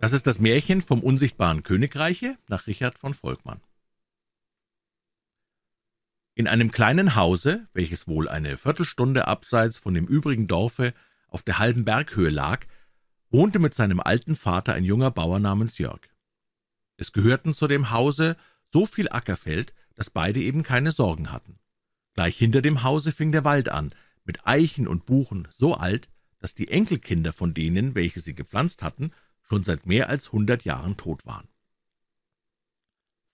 Das ist das Märchen vom unsichtbaren Königreiche nach Richard von Volkmann. In einem kleinen Hause, welches wohl eine Viertelstunde abseits von dem übrigen Dorfe auf der halben Berghöhe lag, wohnte mit seinem alten Vater ein junger Bauer namens Jörg. Es gehörten zu dem Hause so viel Ackerfeld, dass beide eben keine Sorgen hatten. Gleich hinter dem Hause fing der Wald an, mit Eichen und Buchen so alt, dass die Enkelkinder von denen, welche sie gepflanzt hatten, schon seit mehr als hundert Jahren tot waren.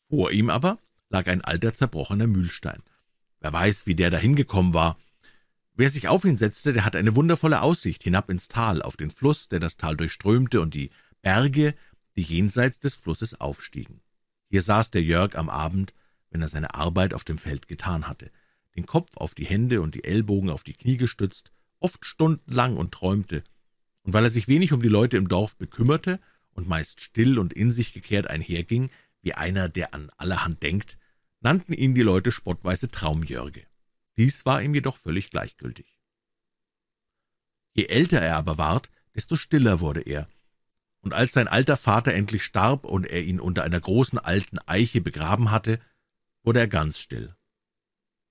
Vor ihm aber lag ein alter zerbrochener Mühlstein. Wer weiß, wie der dahin gekommen war. Wer sich auf ihn setzte, der hatte eine wundervolle Aussicht hinab ins Tal, auf den Fluss, der das Tal durchströmte, und die Berge, die jenseits des Flusses aufstiegen. Hier saß der Jörg am Abend, wenn er seine Arbeit auf dem Feld getan hatte, den Kopf auf die Hände und die Ellbogen auf die Knie gestützt, oft stundenlang und träumte, und weil er sich wenig um die Leute im Dorf bekümmerte und meist still und in sich gekehrt einherging, wie einer, der an allerhand denkt, nannten ihn die Leute spottweise Traumjörge. Dies war ihm jedoch völlig gleichgültig. Je älter er aber ward, desto stiller wurde er, und als sein alter Vater endlich starb und er ihn unter einer großen alten Eiche begraben hatte, wurde er ganz still.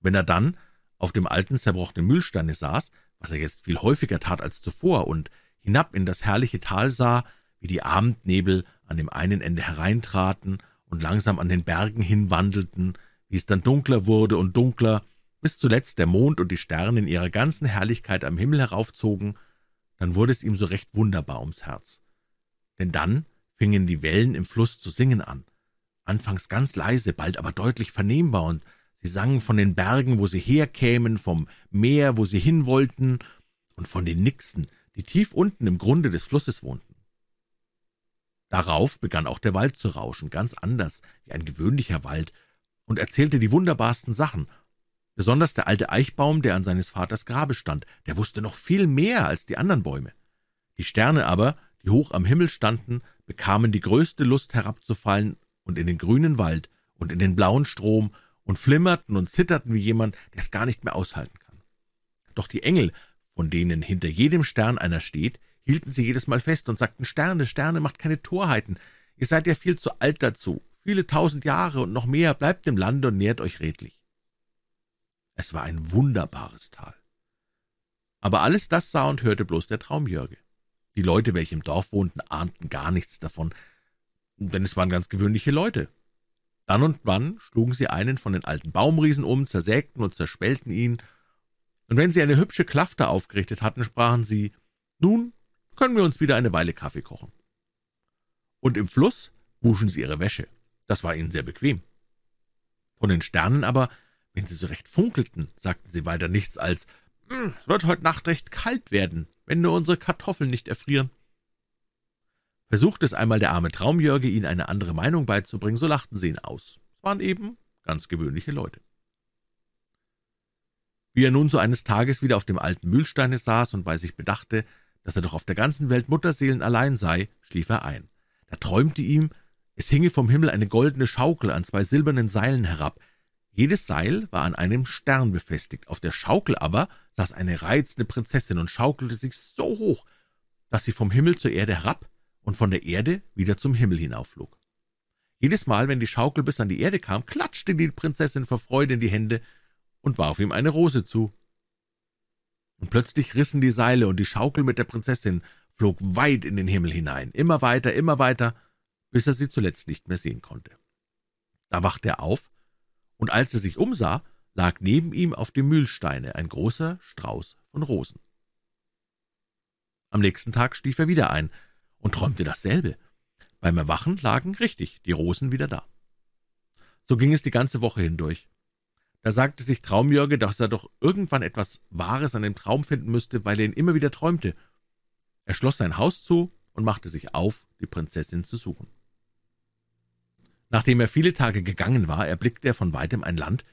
Wenn er dann auf dem alten zerbrochenen Mühlsteine saß, was er jetzt viel häufiger tat als zuvor, und hinab in das herrliche Tal sah, wie die Abendnebel an dem einen Ende hereintraten und langsam an den Bergen hinwandelten, wie es dann dunkler wurde und dunkler, bis zuletzt der Mond und die Sterne in ihrer ganzen Herrlichkeit am Himmel heraufzogen, dann wurde es ihm so recht wunderbar ums Herz. Denn dann fingen die Wellen im Fluss zu singen an, anfangs ganz leise, bald aber deutlich vernehmbar, und sie sangen von den Bergen, wo sie herkämen, vom Meer, wo sie hinwollten, und von den Nixen, die tief unten im Grunde des Flusses wohnten. Darauf begann auch der Wald zu rauschen, ganz anders wie ein gewöhnlicher Wald, und erzählte die wunderbarsten Sachen. Besonders der alte Eichbaum, der an seines Vaters Grabe stand, der wusste noch viel mehr als die anderen Bäume. Die Sterne aber, die hoch am Himmel standen, bekamen die größte Lust herabzufallen und in den grünen Wald und in den blauen Strom und flimmerten und zitterten wie jemand, der es gar nicht mehr aushalten kann. Doch die Engel von denen hinter jedem Stern einer steht, hielten sie jedes Mal fest und sagten, Sterne, Sterne, macht keine Torheiten, ihr seid ja viel zu alt dazu, viele tausend Jahre und noch mehr, bleibt im Lande und nährt euch redlich. Es war ein wunderbares Tal. Aber alles das sah und hörte bloß der Traumjörge. Die Leute, welche im Dorf wohnten, ahnten gar nichts davon, denn es waren ganz gewöhnliche Leute. Dann und wann schlugen sie einen von den alten Baumriesen um, zersägten und zerspellten ihn und wenn sie eine hübsche Klafter aufgerichtet hatten, sprachen sie, nun können wir uns wieder eine Weile Kaffee kochen. Und im Fluss wuschen sie ihre Wäsche. Das war ihnen sehr bequem. Von den Sternen aber, wenn sie so recht funkelten, sagten sie weiter nichts als, hm, es wird heute Nacht recht kalt werden, wenn nur unsere Kartoffeln nicht erfrieren. Versuchte es einmal der arme Traumjörge, ihnen eine andere Meinung beizubringen, so lachten sie ihn aus. Es waren eben ganz gewöhnliche Leute. Wie er nun so eines Tages wieder auf dem alten Mühlsteine saß und bei sich bedachte, dass er doch auf der ganzen Welt Mutterseelen allein sei, schlief er ein. Da träumte ihm, es hinge vom Himmel eine goldene Schaukel an zwei silbernen Seilen herab. Jedes Seil war an einem Stern befestigt, auf der Schaukel aber saß eine reizende Prinzessin und schaukelte sich so hoch, dass sie vom Himmel zur Erde herab und von der Erde wieder zum Himmel hinaufflog. Jedes Mal, wenn die Schaukel bis an die Erde kam, klatschte die Prinzessin vor Freude in die Hände und warf ihm eine Rose zu. Und plötzlich rissen die Seile, und die Schaukel mit der Prinzessin flog weit in den Himmel hinein, immer weiter, immer weiter, bis er sie zuletzt nicht mehr sehen konnte. Da wachte er auf, und als er sich umsah, lag neben ihm auf dem Mühlsteine ein großer Strauß von Rosen. Am nächsten Tag stief er wieder ein und träumte dasselbe. Beim Erwachen lagen richtig die Rosen wieder da. So ging es die ganze Woche hindurch. Da sagte sich Traumjörge, dass er doch irgendwann etwas Wahres an dem Traum finden müsste, weil er ihn immer wieder träumte. Er schloss sein Haus zu und machte sich auf, die Prinzessin zu suchen. Nachdem er viele Tage gegangen war, erblickte er von weitem ein Land,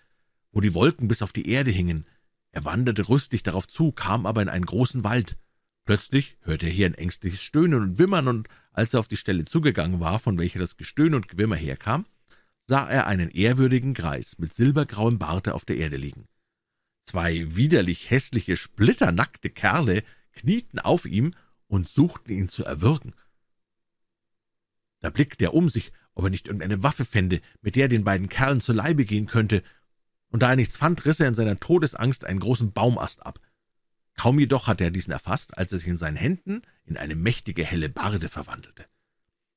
wo die Wolken bis auf die Erde hingen. Er wanderte rüstig darauf zu, kam aber in einen großen Wald. Plötzlich hörte er hier ein ängstliches Stöhnen und Wimmern, und als er auf die Stelle zugegangen war, von welcher das Gestöhn und Gewimmer herkam, sah er einen ehrwürdigen Greis mit silbergrauem Barte auf der Erde liegen. Zwei widerlich hässliche, splitternackte Kerle knieten auf ihm und suchten ihn zu erwürgen. Da blickte er um sich, ob er nicht irgendeine Waffe fände, mit der er den beiden Kerlen zu Leibe gehen könnte, und da er nichts fand, riss er in seiner Todesangst einen großen Baumast ab. Kaum jedoch hatte er diesen erfasst, als er sich in seinen Händen in eine mächtige helle Barde verwandelte.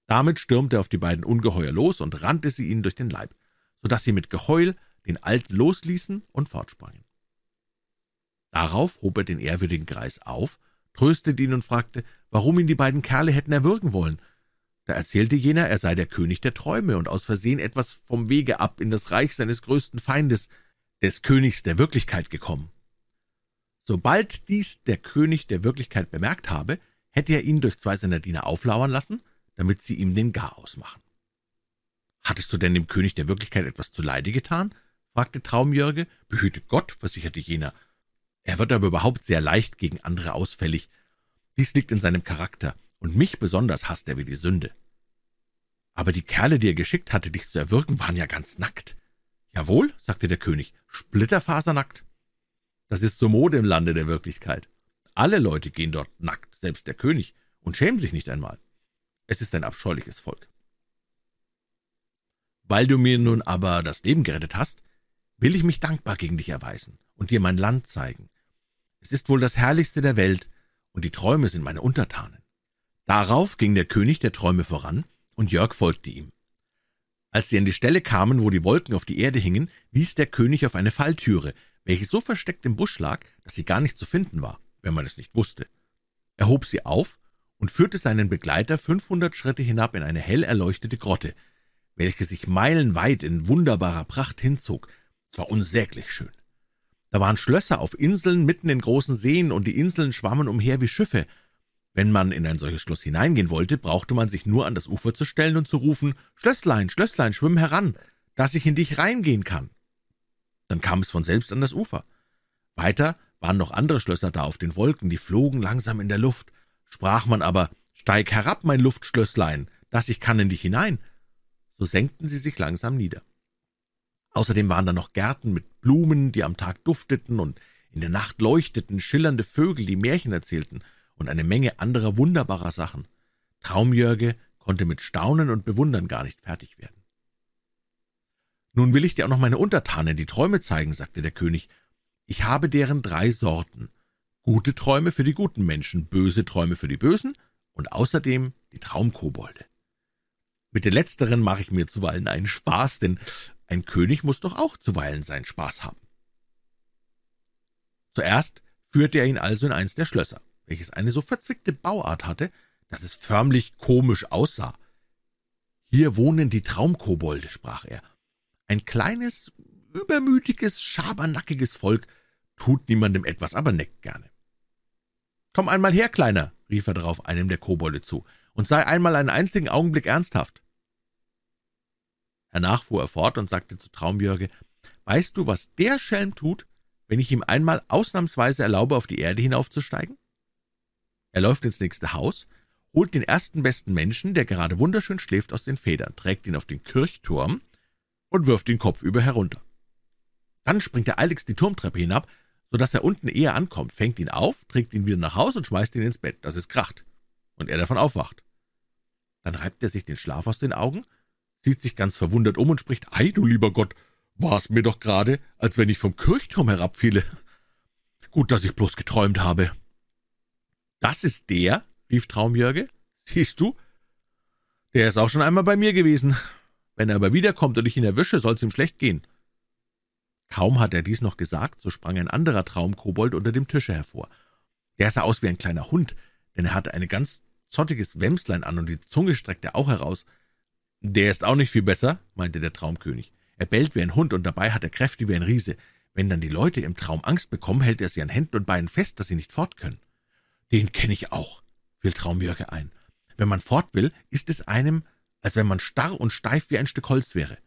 Damit stürmte er auf die beiden Ungeheuer los und rannte sie ihnen durch den Leib, so dass sie mit Geheul den Alten losließen und fortsprangen. Darauf hob er den ehrwürdigen Greis auf, tröstete ihn und fragte, warum ihn die beiden Kerle hätten erwürgen wollen. Da erzählte jener, er sei der König der Träume und aus Versehen etwas vom Wege ab in das Reich seines größten Feindes, des Königs der Wirklichkeit gekommen. Sobald dies der König der Wirklichkeit bemerkt habe, hätte er ihn durch zwei seiner Diener auflauern lassen, damit sie ihm den Garaus machen. »Hattest du denn dem König der Wirklichkeit etwas zuleide getan?« fragte Traumjörge. »Behüte Gott«, versicherte jener. »Er wird aber überhaupt sehr leicht gegen andere ausfällig. Dies liegt in seinem Charakter, und mich besonders hasst er wie die Sünde.« »Aber die Kerle, die er geschickt hatte, dich zu erwürgen, waren ja ganz nackt.« »Jawohl«, sagte der König, »splitterfasernackt.« das ist so Mode im Lande der Wirklichkeit. Alle Leute gehen dort nackt, selbst der König, und schämen sich nicht einmal. Es ist ein abscheuliches Volk. Weil du mir nun aber das Leben gerettet hast, will ich mich dankbar gegen dich erweisen und dir mein Land zeigen. Es ist wohl das herrlichste der Welt, und die Träume sind meine Untertanen. Darauf ging der König der Träume voran, und Jörg folgte ihm. Als sie an die Stelle kamen, wo die Wolken auf die Erde hingen, wies der König auf eine Falltüre, welche so versteckt im Busch lag, dass sie gar nicht zu finden war, wenn man es nicht wusste. Er hob sie auf und führte seinen Begleiter fünfhundert Schritte hinab in eine hell erleuchtete Grotte, welche sich meilenweit in wunderbarer Pracht hinzog. Es war unsäglich schön. Da waren Schlösser auf Inseln mitten in großen Seen, und die Inseln schwammen umher wie Schiffe. Wenn man in ein solches Schloss hineingehen wollte, brauchte man sich nur an das Ufer zu stellen und zu rufen, Schlösslein, Schlösslein, schwimm heran, dass ich in dich reingehen kann. Dann kam es von selbst an das Ufer. Weiter waren noch andere Schlösser da auf den Wolken, die flogen langsam in der Luft. Sprach man aber, steig herab, mein Luftschlösslein, dass ich kann in dich hinein. So senkten sie sich langsam nieder. Außerdem waren da noch Gärten mit Blumen, die am Tag dufteten und in der Nacht leuchteten, schillernde Vögel, die Märchen erzählten und eine Menge anderer wunderbarer Sachen. Traumjörge konnte mit Staunen und Bewundern gar nicht fertig werden. Nun will ich dir auch noch meine Untertanen die Träume zeigen, sagte der König. Ich habe deren drei Sorten. Gute Träume für die guten Menschen, böse Träume für die Bösen und außerdem die Traumkobolde. Mit den letzteren mache ich mir zuweilen einen Spaß, denn ein König muss doch auch zuweilen seinen Spaß haben. Zuerst führte er ihn also in eins der Schlösser, welches eine so verzwickte Bauart hatte, dass es förmlich komisch aussah. Hier wohnen die Traumkobolde, sprach er, ein kleines, übermütiges, schabernackiges Volk tut niemandem etwas, aber neckt gerne. »Komm einmal her, Kleiner«, rief er darauf einem der Kobolde zu, »und sei einmal einen einzigen Augenblick ernsthaft.« Hernach fuhr er fort und sagte zu Traumbjörge, »Weißt du, was der Schelm tut, wenn ich ihm einmal ausnahmsweise erlaube, auf die Erde hinaufzusteigen? Er läuft ins nächste Haus, holt den ersten besten Menschen, der gerade wunderschön schläft, aus den Federn, trägt ihn auf den Kirchturm und wirft ihn kopfüber herunter. Dann springt er eiligst die Turmtreppe hinab, so dass er unten eher ankommt, fängt ihn auf, trägt ihn wieder nach Haus und schmeißt ihn ins Bett, dass es kracht, und er davon aufwacht. Dann reibt er sich den Schlaf aus den Augen, sieht sich ganz verwundert um und spricht, »Ei, du lieber Gott, war's mir doch gerade, als wenn ich vom Kirchturm herabfiele. Gut, dass ich bloß geträumt habe.« »Das ist der?« rief Traumjörge. »Siehst du, der ist auch schon einmal bei mir gewesen. Wenn er aber wiederkommt und ich ihn erwische, soll's ihm schlecht gehen.« Kaum hat er dies noch gesagt, so sprang ein anderer Traumkobold unter dem Tische hervor. Der sah aus wie ein kleiner Hund, denn er hatte ein ganz zottiges Wämslein an und die Zunge streckte auch heraus. »Der ist auch nicht viel besser«, meinte der Traumkönig. »Er bellt wie ein Hund und dabei hat er Kräfte wie ein Riese. Wenn dann die Leute im Traum Angst bekommen, hält er sie an Händen und Beinen fest, dass sie nicht fort können.« »Den kenne ich auch«, fiel Traumjörge ein. »Wenn man fort will, ist es einem, als wenn man starr und steif wie ein Stück Holz wäre.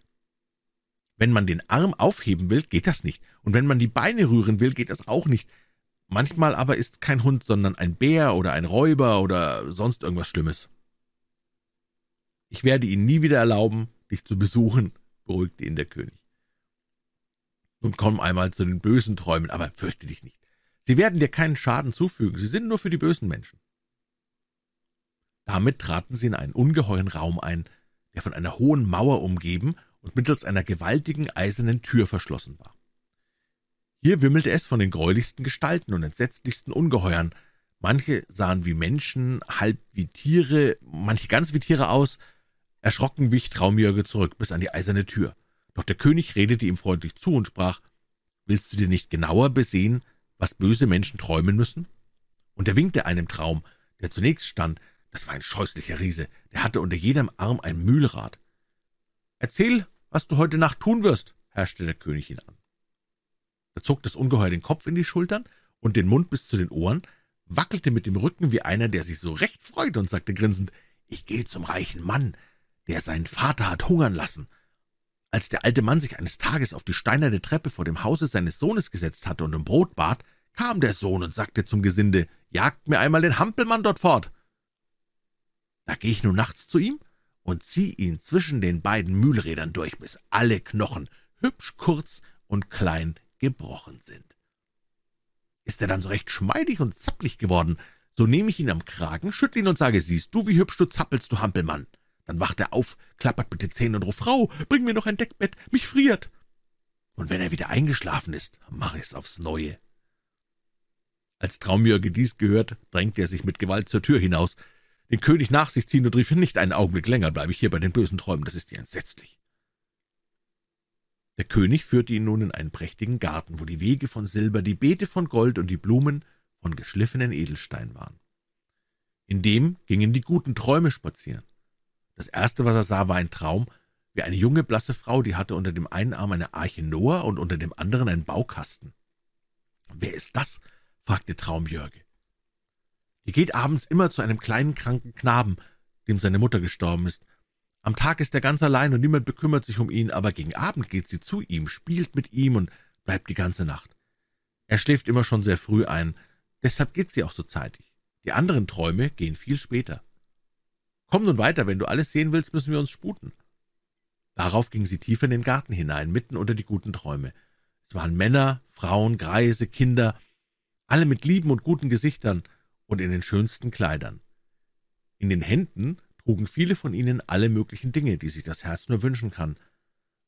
Wenn man den Arm aufheben will, geht das nicht, und wenn man die Beine rühren will, geht das auch nicht. Manchmal aber ist kein Hund, sondern ein Bär oder ein Räuber oder sonst irgendwas Schlimmes. Ich werde Ihnen nie wieder erlauben, dich zu besuchen, beruhigte ihn der König. Nun komm einmal zu den bösen Träumen, aber fürchte dich nicht. Sie werden dir keinen Schaden zufügen, sie sind nur für die bösen Menschen. Damit traten sie in einen ungeheuren Raum ein, der von einer hohen Mauer umgeben und mittels einer gewaltigen eisernen Tür verschlossen war. Hier wimmelte es von den greulichsten Gestalten und entsetzlichsten Ungeheuern. Manche sahen wie Menschen, halb wie Tiere, manche ganz wie Tiere aus. Erschrocken wich Traumjörge zurück bis an die eiserne Tür. Doch der König redete ihm freundlich zu und sprach, »Willst du dir nicht genauer besehen, was böse Menschen träumen müssen?« Und er winkte einem Traum, der zunächst stand, das war ein scheußlicher Riese, der hatte unter jedem Arm ein Mühlrad. »Erzähl, was du heute Nacht tun wirst«, herrschte der König ihn an. Da zog das Ungeheuer den Kopf in die Schultern und den Mund bis zu den Ohren, wackelte mit dem Rücken wie einer, der sich so recht freut, und sagte grinsend, »Ich gehe zum reichen Mann, der seinen Vater hat hungern lassen. Als der alte Mann sich eines Tages auf die steinerne Treppe vor dem Hause seines Sohnes gesetzt hatte und um Brot bat, kam der Sohn und sagte zum Gesinde, »Jagt mir einmal den Hampelmann dort fort!« Da gehe ich nun nachts zu ihm und zieh ihn zwischen den beiden Mühlrädern durch, bis alle Knochen, hübsch kurz und klein, gebrochen sind. Ist er dann so recht schmeidig und zapplig geworden, so nehme ich ihn am Kragen, schüttle ihn und sage, siehst du, wie hübsch du zappelst, du Hampelmann. Dann wacht er auf, klappert mit den Zähnen und ruft, Frau, bring mir noch ein Deckbett, mich friert. Und wenn er wieder eingeschlafen ist, mache ich's aufs Neue. Als Traumjörge dies gehört, drängte er sich mit Gewalt zur Tür hinaus, den König nach sich ziehen und rief, nicht einen Augenblick länger bleibe ich hier bei den bösen Träumen, das ist dir entsetzlich. Der König führte ihn nun in einen prächtigen Garten, wo die Wege von Silber, die Beete von Gold und die Blumen von geschliffenen Edelstein waren. In dem gingen die guten Träume spazieren. Das erste, was er sah, war ein Traum, wie eine junge, blasse Frau, die hatte unter dem einen Arm eine Arche Noah und unter dem anderen einen Baukasten. »Wer ist das?« fragte Traumjörge. »Die geht abends immer zu einem kleinen, kranken Knaben, dem seine Mutter gestorben ist. Am Tag ist er ganz allein und niemand bekümmert sich um ihn, aber gegen Abend geht sie zu ihm, spielt mit ihm und bleibt die ganze Nacht. Er schläft immer schon sehr früh ein, deshalb geht sie auch so zeitig. Die anderen Träume gehen viel später. Komm nun weiter, wenn du alles sehen willst, müssen wir uns sputen. Darauf ging sie tiefer in den Garten hinein, mitten unter die guten Träume. Es waren Männer, Frauen, Greise, Kinder, alle mit lieben und guten Gesichtern und in den schönsten Kleidern. In den Händen trugen viele von ihnen alle möglichen Dinge, die sich das Herz nur wünschen kann.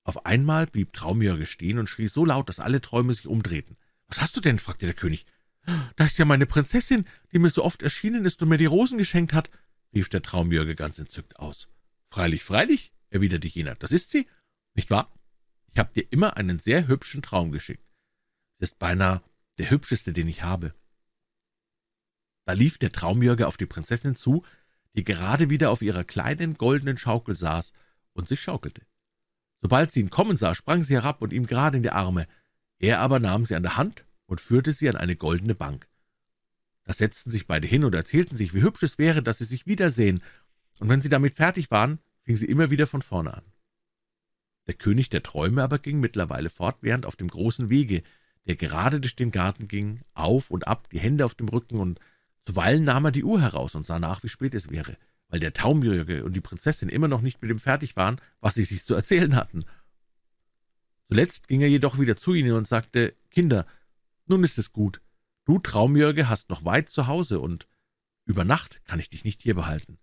Auf einmal blieb Traumjörge stehen und schrie so laut, dass alle Träume sich umdrehten. »Was hast du denn?« fragte der König. »Da ist ja meine Prinzessin, die mir so oft erschienen ist und mir die Rosen geschenkt hat rief der Traumjörge ganz entzückt aus. »Freilich, freilich«, erwiderte jener, »das ist sie, nicht wahr? Ich habe dir immer einen sehr hübschen Traum geschickt. Es ist beinahe der hübscheste, den ich habe.« Da lief der Traumjörge auf die Prinzessin zu, die gerade wieder auf ihrer kleinen goldenen Schaukel saß und sich schaukelte. Sobald sie ihn kommen sah, sprang sie herab und ihm gerade in die Arme. Er aber nahm sie an der Hand und führte sie an eine goldene Bank. Da setzten sich beide hin und erzählten sich, wie hübsch es wäre, dass sie sich wiedersehen, und wenn sie damit fertig waren, fing sie immer wieder von vorne an. Der König der Träume aber ging mittlerweile fortwährend auf dem großen Wege, der gerade durch den Garten ging, auf und ab, die Hände auf dem Rücken, und zuweilen nahm er die Uhr heraus und sah nach, wie spät es wäre, weil der Taumjörge und die Prinzessin immer noch nicht mit dem fertig waren, was sie sich zu erzählen hatten. Zuletzt ging er jedoch wieder zu ihnen und sagte, »Kinder, nun ist es gut. Du, Traumjörge, hast noch weit zu Hause, und über Nacht kann ich dich nicht hier behalten.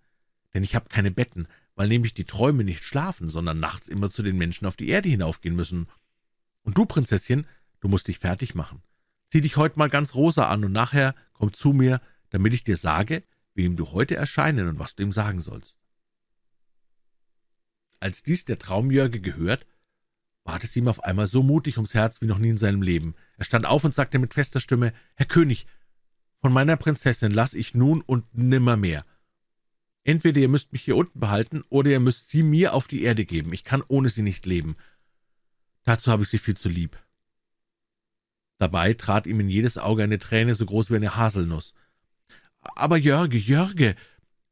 Denn ich habe keine Betten, weil nämlich die Träume nicht schlafen, sondern nachts immer zu den Menschen auf die Erde hinaufgehen müssen. Und du, Prinzesschen, du musst dich fertig machen. Zieh dich heute mal ganz rosa an und nachher komm zu mir, damit ich dir sage, wem du heute erscheinen und was du ihm sagen sollst. Als dies der Traumjörge gehört, ward es ihm auf einmal so mutig ums Herz wie noch nie in seinem Leben. Er stand auf und sagte mit fester Stimme, »Herr König, von meiner Prinzessin lass ich nun und nimmermehr. Entweder ihr müsst mich hier unten behalten, oder ihr müsst sie mir auf die Erde geben. Ich kann ohne sie nicht leben. Dazu habe ich sie viel zu lieb.« Dabei trat ihm in jedes Auge eine Träne so groß wie eine Haselnuss. »Aber Jörge, Jörge«,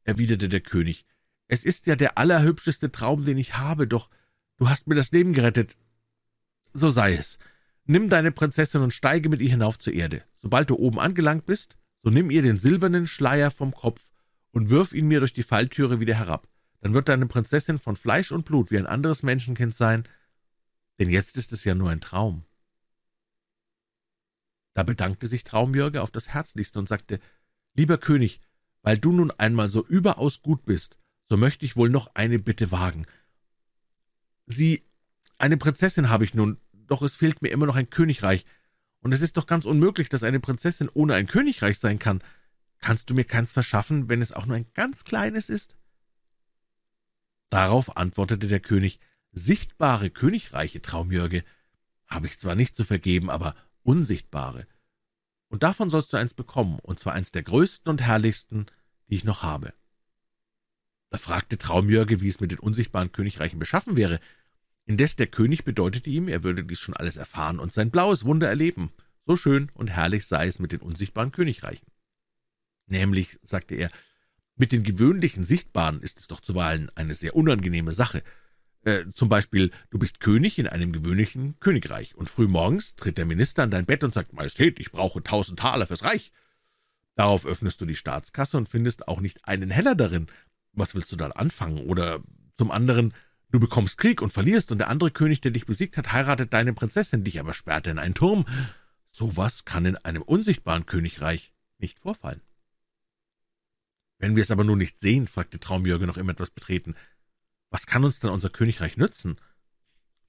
erwiderte der König, »es ist ja der allerhübscheste Traum, den ich habe, doch du hast mir das Leben gerettet so sei es. Nimm deine Prinzessin und steige mit ihr hinauf zur Erde. Sobald du oben angelangt bist, so nimm ihr den silbernen Schleier vom Kopf und wirf ihn mir durch die Falltüre wieder herab. Dann wird deine Prinzessin von Fleisch und Blut wie ein anderes Menschenkind sein, denn jetzt ist es ja nur ein Traum. Da bedankte sich Traumjörge auf das Herzlichste und sagte, »Lieber König, weil du nun einmal so überaus gut bist, so möchte ich wohl noch eine Bitte wagen. Sie, eine Prinzessin habe ich nun, doch es fehlt mir immer noch ein Königreich, und es ist doch ganz unmöglich, dass eine Prinzessin ohne ein Königreich sein kann. Kannst du mir keins verschaffen, wenn es auch nur ein ganz kleines ist? Darauf antwortete der König, sichtbare Königreiche, Traumjörge, habe ich zwar nicht zu vergeben, aber unsichtbare. Und davon sollst du eins bekommen, und zwar eins der größten und herrlichsten, die ich noch habe. Da fragte Traumjörge, wie es mit den unsichtbaren Königreichen beschaffen wäre. Indes der König bedeutete ihm, er würde dies schon alles erfahren und sein blaues Wunder erleben. So schön und herrlich sei es mit den unsichtbaren Königreichen. Nämlich, sagte er, mit den gewöhnlichen Sichtbaren ist es doch zuweilen eine sehr unangenehme Sache. Äh, zum Beispiel, du bist König in einem gewöhnlichen Königreich, und frühmorgens tritt der Minister an dein Bett und sagt, Majestät, ich brauche tausend Taler fürs Reich. Darauf öffnest du die Staatskasse und findest auch nicht einen Heller darin, was willst du dann anfangen? Oder zum anderen, du bekommst Krieg und verlierst, und der andere König, der dich besiegt hat, heiratet deine Prinzessin, dich aber sperrt in einen Turm. So was kann in einem unsichtbaren Königreich nicht vorfallen. Wenn wir es aber nun nicht sehen, fragte Traumjörge noch immer etwas betreten, was kann uns denn unser Königreich nützen?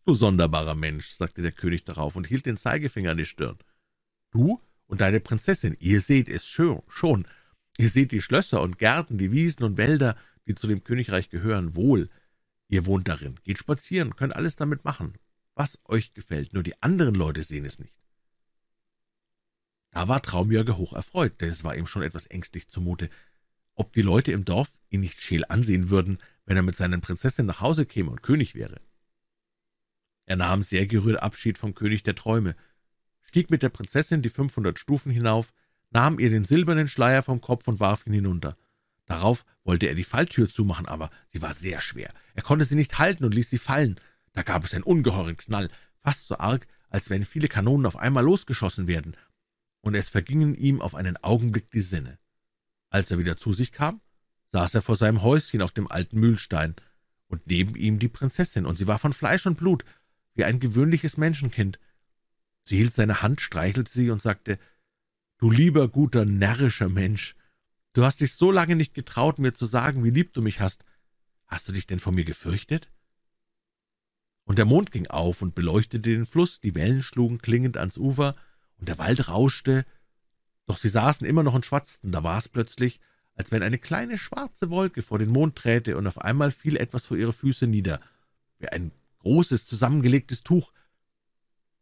Du sonderbarer Mensch, sagte der König darauf und hielt den Zeigefinger an die Stirn. Du und deine Prinzessin, ihr seht es schon, ihr seht die Schlösser und Gärten, die Wiesen und Wälder, die zu dem Königreich gehören, wohl. Ihr wohnt darin, geht spazieren, könnt alles damit machen, was euch gefällt, nur die anderen Leute sehen es nicht. Da war Traumjörge hoch erfreut, denn es war ihm schon etwas ängstlich zumute, ob die Leute im Dorf ihn nicht scheel ansehen würden, wenn er mit seinen Prinzessinnen nach Hause käme und König wäre. Er nahm sehr gerührt Abschied vom König der Träume, stieg mit der Prinzessin die fünfhundert Stufen hinauf, nahm ihr den silbernen Schleier vom Kopf und warf ihn hinunter. Darauf wollte er die Falltür zumachen, aber sie war sehr schwer. Er konnte sie nicht halten und ließ sie fallen. Da gab es einen ungeheuren Knall, fast so arg, als wenn viele Kanonen auf einmal losgeschossen werden, und es vergingen ihm auf einen Augenblick die Sinne. Als er wieder zu sich kam, saß er vor seinem Häuschen auf dem alten Mühlstein, und neben ihm die Prinzessin, und sie war von Fleisch und Blut, wie ein gewöhnliches Menschenkind. Sie hielt seine Hand, streichelte sie und sagte, »Du lieber, guter, närrischer Mensch, du hast dich so lange nicht getraut, mir zu sagen, wie lieb du mich hast. Hast du dich denn vor mir gefürchtet?« Und der Mond ging auf und beleuchtete den Fluss, die Wellen schlugen klingend ans Ufer, und der Wald rauschte, doch sie saßen immer noch und schwatzten, da war es plötzlich, als wenn eine kleine schwarze Wolke vor den Mond träte, und auf einmal fiel etwas vor ihre Füße nieder, wie ein großes, zusammengelegtes Tuch.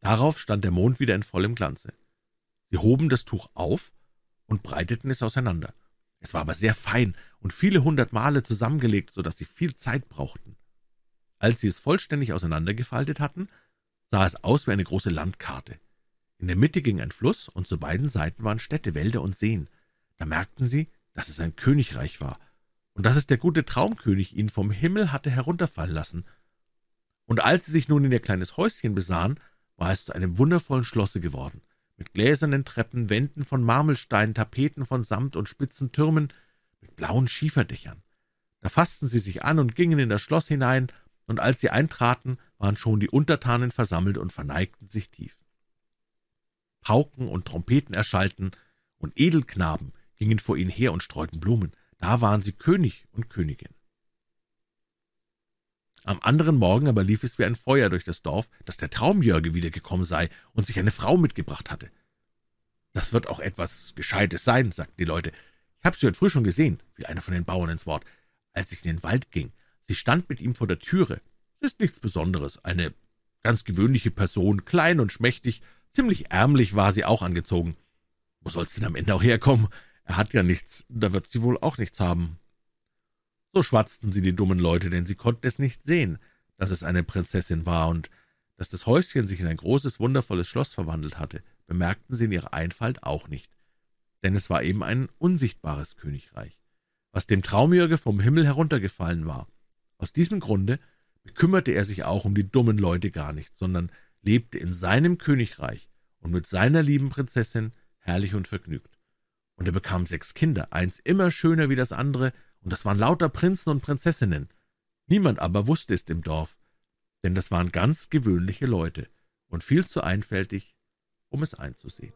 Darauf stand der Mond wieder in vollem Glanze. Sie hoben das Tuch auf und breiteten es auseinander. Es war aber sehr fein und viele hundert Male zusammengelegt, so dass sie viel Zeit brauchten. Als sie es vollständig auseinandergefaltet hatten, sah es aus wie eine große Landkarte. In der Mitte ging ein Fluss, und zu beiden Seiten waren Städte, Wälder und Seen. Da merkten sie, dass es ein Königreich war, und dass es der gute Traumkönig ihn vom Himmel hatte herunterfallen lassen. Und als sie sich nun in ihr kleines Häuschen besahen, war es zu einem wundervollen Schlosse geworden, mit gläsernen Treppen, Wänden von Marmelstein, Tapeten von Samt und spitzen Türmen, mit blauen Schieferdächern. Da fassten sie sich an und gingen in das Schloss hinein, und als sie eintraten, waren schon die Untertanen versammelt und verneigten sich tief. Pauken und Trompeten erschallten, und Edelknaben gingen vor ihnen her und streuten Blumen. Da waren sie König und Königin. Am anderen Morgen aber lief es wie ein Feuer durch das Dorf, dass der Traumjörge wiedergekommen sei und sich eine Frau mitgebracht hatte. Das wird auch etwas Gescheites sein, sagten die Leute. Ich habe sie heute früh schon gesehen, fiel einer von den Bauern ins Wort, als ich in den Wald ging. Sie stand mit ihm vor der Türe. Es ist nichts Besonderes, eine ganz gewöhnliche Person, klein und schmächtig, ziemlich ärmlich war sie auch angezogen. Wo soll's denn am Ende auch herkommen? Er hat ja nichts, da wird sie wohl auch nichts haben. So schwatzten sie die dummen Leute, denn sie konnten es nicht sehen, dass es eine Prinzessin war, und dass das Häuschen sich in ein großes, wundervolles Schloss verwandelt hatte, bemerkten sie in ihrer Einfalt auch nicht, denn es war eben ein unsichtbares Königreich, was dem Traumjörge vom Himmel heruntergefallen war. Aus diesem Grunde bekümmerte er sich auch um die dummen Leute gar nicht, sondern lebte in seinem Königreich und mit seiner lieben Prinzessin herrlich und vergnügt. Und er bekam sechs Kinder, eins immer schöner wie das andere, und das waren lauter Prinzen und Prinzessinnen. Niemand aber wusste es im Dorf, denn das waren ganz gewöhnliche Leute und viel zu einfältig, um es einzusehen.